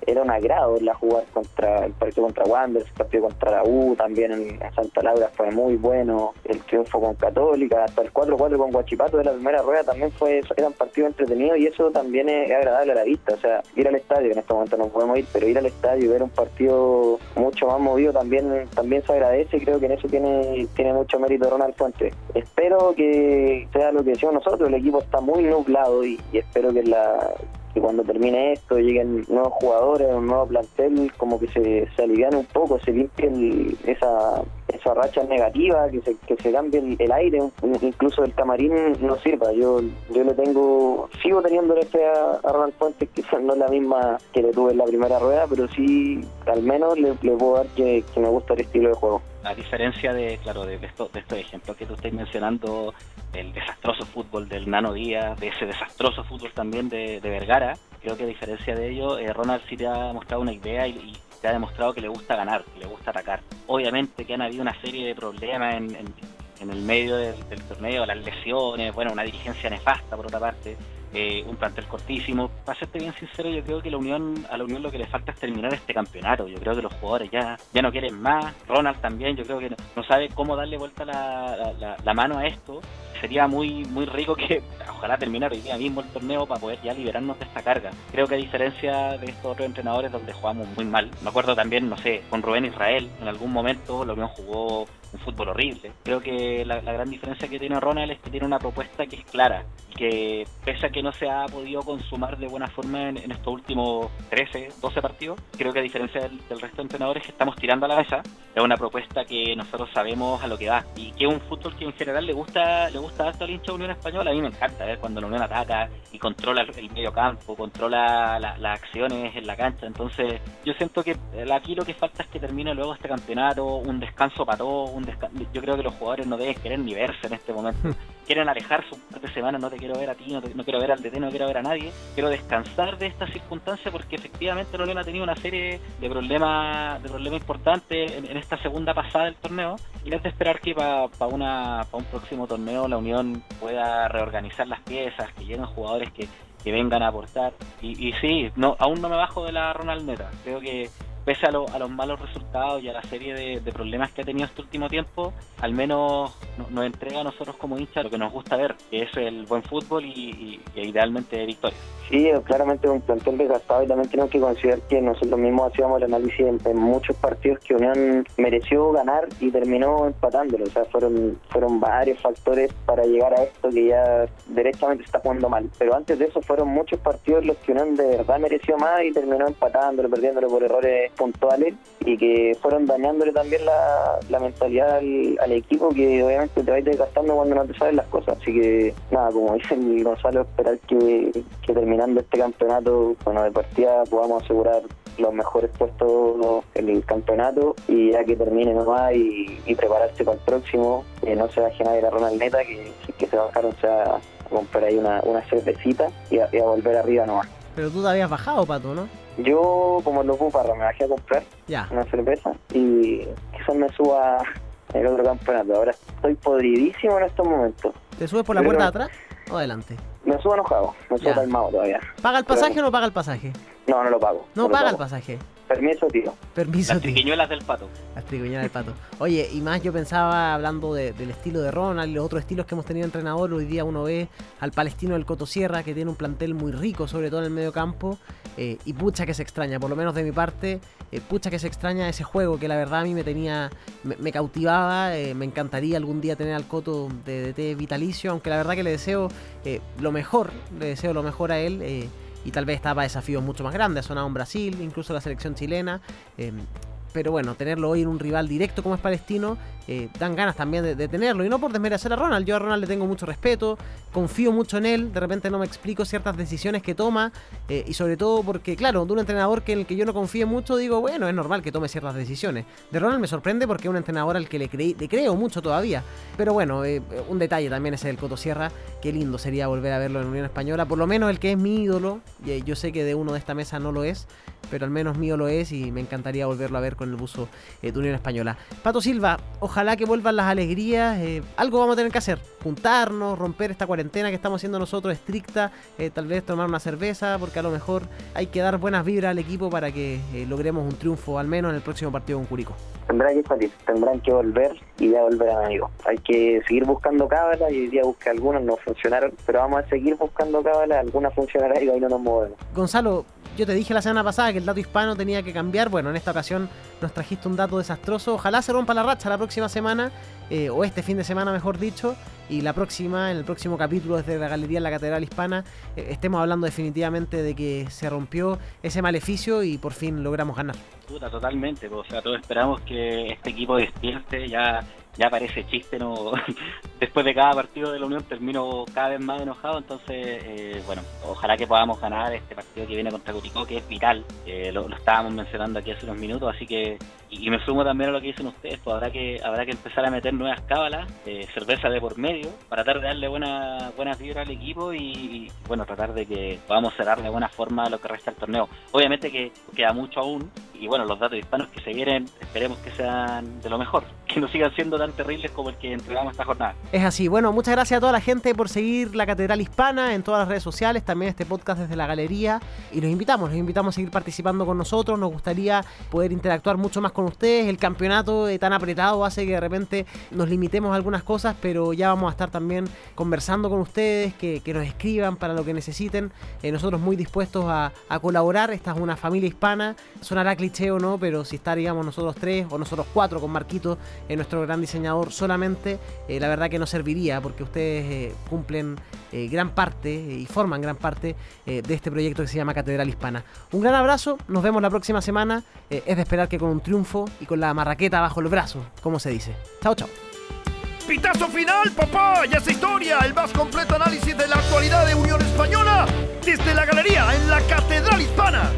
era un agrado la jugar contra el partido contra Wanderers, el partido contra la U, también en, Santa Laura fue muy bueno, el triunfo con Católica, hasta el 4-4 con Guachipato de la primera rueda también fue era un partido entretenido y eso también es agradable a la vista, o sea, ir al estadio, en este momento no podemos ir, pero ir al estadio y ver un partido mucho más movido también también se agradece y creo que en eso tiene tiene mucho mérito Ronald Fuentes. Espero que sea lo que decimos nosotros, el equipo está muy nublado y, y espero que la que cuando termine esto lleguen nuevos jugadores, un nuevo plantel, como que se, se alivian un poco, se limpien esa, esa racha negativa, que se, que se cambie el, aire, incluso el camarín no sirva. Yo yo le tengo, sigo teniendo fe a, a Ronald Fuentes, que no es la misma que le tuve en la primera rueda, pero sí, al menos le, puedo dar que, me gusta el estilo de juego. A diferencia de, claro, de, estos, de estos ejemplos que tú estás mencionando, el desastroso fútbol del Nano Díaz, de ese desastroso fútbol también de, Vergara, creo que a diferencia de ello, eh, Ronald sí te ha mostrado una idea y ha demostrado que le gusta ganar, que le gusta atacar. Obviamente que han habido una serie de problemas en, el medio del, torneo, las lesiones, bueno, una dirigencia nefasta por otra parte, eh, un plantel cortísimo. Para serte bien sincero, yo creo que la Unión, a la Unión lo que le falta es terminar este campeonato. Yo creo que los jugadores ya, ya no quieren más. Ronald también, yo creo que no, sabe cómo darle vuelta la mano a esto sería muy muy rico que ojalá terminara hoy día mismo el torneo para poder ya liberarnos de esta carga. Creo que a diferencia de estos otros entrenadores donde jugamos muy mal, me acuerdo también, no sé, con Rubén Israel, en algún momento lo Unión jugó un fútbol horrible. Creo que la, gran diferencia que tiene Ronald es que tiene una propuesta que es clara que pese a que no se ha podido consumar de buena forma en, estos últimos 13, 12 partidos, creo que a diferencia del, resto de entrenadores que estamos tirando a la mesa, es una propuesta que nosotros sabemos a lo que va y que es un fútbol que en general le gusta le gusta harto al hincha Unión Española. A mí me encanta ver cuando la Unión ataca y controla el, medio campo, controla las acciones en la cancha. Entonces, yo siento que aquí lo que falta es que termine luego este campeonato, un descanso para todos, un yo creo que los jugadores no deben querer ni verse en este momento. Quieren alejarse un par de semanas, no te quiero ver a ti, no, quiero ver al DT, no quiero ver a nadie. Quiero descansar de esta circunstancia porque efectivamente la Unión ha tenido una serie de problemas de problemas importantes en, esta segunda pasada del torneo y es de esperar que para una para un próximo torneo la Unión pueda reorganizar las piezas, que lleguen jugadores que, que vengan a aportar. Y, y sí, no, aún no me bajo de la Ronald Neta. Creo que pese a, a, los malos resultados y a la serie de, problemas que ha tenido este último tiempo, al menos nos entrega a nosotros como hinchas lo que nos gusta ver, que es el buen fútbol y, idealmente victoria. Sí, claramente un plantel desgastado y también tenemos que considerar que nosotros mismos hacíamos el análisis en, muchos partidos que Unión mereció ganar y terminó empatándolo. O sea, fueron, fueron varios factores para llegar a esto que ya derechamente está jugando mal. Pero antes de eso fueron muchos partidos los que Unión de verdad mereció más y terminó empatándolo, perdiéndolo por errores puntuales y que fueron dañándole también la, mentalidad al, equipo que obviamente te va a ir desgastando cuando no te sabes las cosas. Así que nada, como dice Gonzalo, esperar que, terminando este campeonato, bueno, de partida podamos asegurar los mejores puestos en el campeonato y ya que termine nomás y, y prepararse para el próximo, que no se baje nadie la Ronald Neta, que que se bajaron se a comprar ahí una, cervecita y a, y a volver arriba nomás. Pero tú te habías bajado, Pato, ¿no? Yo, como lo Parra, me bajé a comprar una cerveza y quizás me suba el otro campeonato. Ahora estoy podridísimo en estos momentos. ¿Te subes por la puerta de atrás o adelante? Me subo enojado, me subo calmado todavía. ¿Paga el pasaje o no paga el pasaje? No, no lo pago. No, paga el pasaje. Permiso, tío. Permiso, Las triquiñuelas del pato. Las triquiñuelas del pato. Oye, y más yo pensaba, hablando del estilo de Ronald y los otros estilos que hemos tenido entrenador, hoy día uno ve al palestino del Cotosierra, que tiene un plantel muy rico, sobre todo en el medio campo, eh, y pucha que se extraña, por lo menos de mi parte, eh, pucha que se extraña ese juego que la verdad a mí me tenía, me, cautivaba, eh, me encantaría algún día tener al Coto de DT vitalicio, aunque la verdad que le deseo lo mejor, le deseo lo mejor a él y tal vez estaba desafíos mucho más grandes. Ha sonado en Brasil, incluso la selección chilena. Pero bueno, tenerlo hoy en un rival directo como es Palestino eh, dan ganas también de, tenerlo. Y no por desmerecer a Ronald, yo a Ronald le tengo mucho respeto, confío mucho en él, de repente no me explico ciertas decisiones que toma, eh, y sobre todo porque, claro, de un entrenador que en el que yo no confíe mucho, digo, bueno, es normal que tome ciertas decisiones. De Ronald me sorprende porque es un entrenador al que le, le creo mucho todavía. Pero bueno, eh, un detalle también es el Coto Sierra, qué lindo sería volver a verlo en Unión Española, por lo menos el que es mi ídolo, y yo sé que de uno de esta mesa no lo es, pero al menos mío lo es y me encantaría volverlo a ver con el buzo de Unión Española. Pato Silva, ojalá que vuelvan las alegrías. Eh, algo vamos a tener que hacer. Juntarnos, romper esta cuarentena que estamos haciendo nosotros estricta. Eh, tal vez tomar una cerveza, porque a lo mejor hay que dar buenas vibras al equipo para que eh, logremos un triunfo, al menos en el próximo partido con Curico. Tendrán que salir, tendrán que volver y ya volverán amigos. Hay que seguir buscando cábalas y hoy día busqué algunas, no funcionaron, pero vamos a seguir buscando cábalas, algunas funcionarán y ahí no nos movemos. Gonzalo, Yo te dije la semana pasada que el dato hispano tenía que cambiar. Bueno, en esta ocasión nos trajiste un dato desastroso. Ojalá se rompa la racha la próxima semana, eh, o este fin de semana, mejor dicho. Y la próxima, en el próximo capítulo desde la Galería en la Catedral Hispana, eh, estemos hablando definitivamente de que se rompió ese maleficio y por fin logramos ganar. Puta, totalmente. O sea, todos esperamos que este equipo despierte ya ya parece chiste, no después de cada partido de la Unión termino cada vez más enojado, entonces eh, bueno, ojalá que podamos ganar este partido que viene contra Curicó, que es vital, eh, lo, estábamos mencionando aquí hace unos minutos, así que y, me sumo también a lo que dicen ustedes, pues habrá que habrá que empezar a meter nuevas cábalas, eh, cerveza de por medio, para tratar de darle buena buenas vibras al equipo y, bueno, tratar de que podamos cerrar de buena forma lo que resta del torneo. Obviamente que queda mucho aún y bueno, los datos hispanos que se vienen, esperemos que sean de lo mejor, que no sigan siendo tan terribles como el que entregamos esta jornada. Es así, bueno, muchas gracias a toda la gente por seguir la Catedral Hispana en todas las redes sociales, también este podcast desde la galería y los invitamos, los invitamos a seguir participando con nosotros, nos gustaría poder interactuar mucho más con ustedes, el campeonato tan apretado hace que de repente nos limitemos a algunas cosas, pero ya vamos a estar también conversando con ustedes, que, nos escriban para lo que necesiten, eh, nosotros muy dispuestos a, a, colaborar, esta es una familia hispana, sonará cliché no, pero si estaríamos nosotros tres o nosotros cuatro con Marquito, en nuestro gran diseñador solamente, eh, la verdad que no serviría porque ustedes eh, cumplen eh, gran parte y forman gran parte de este proyecto que se llama Catedral Hispana. Un gran abrazo, nos vemos la próxima semana. es de esperar que con un triunfo y con la marraqueta bajo el brazo, como se dice. Chao, chao. Pitazo final, papá. Ya es historia. El más completo análisis de la actualidad de Unión Española desde la galería en la Catedral Hispana.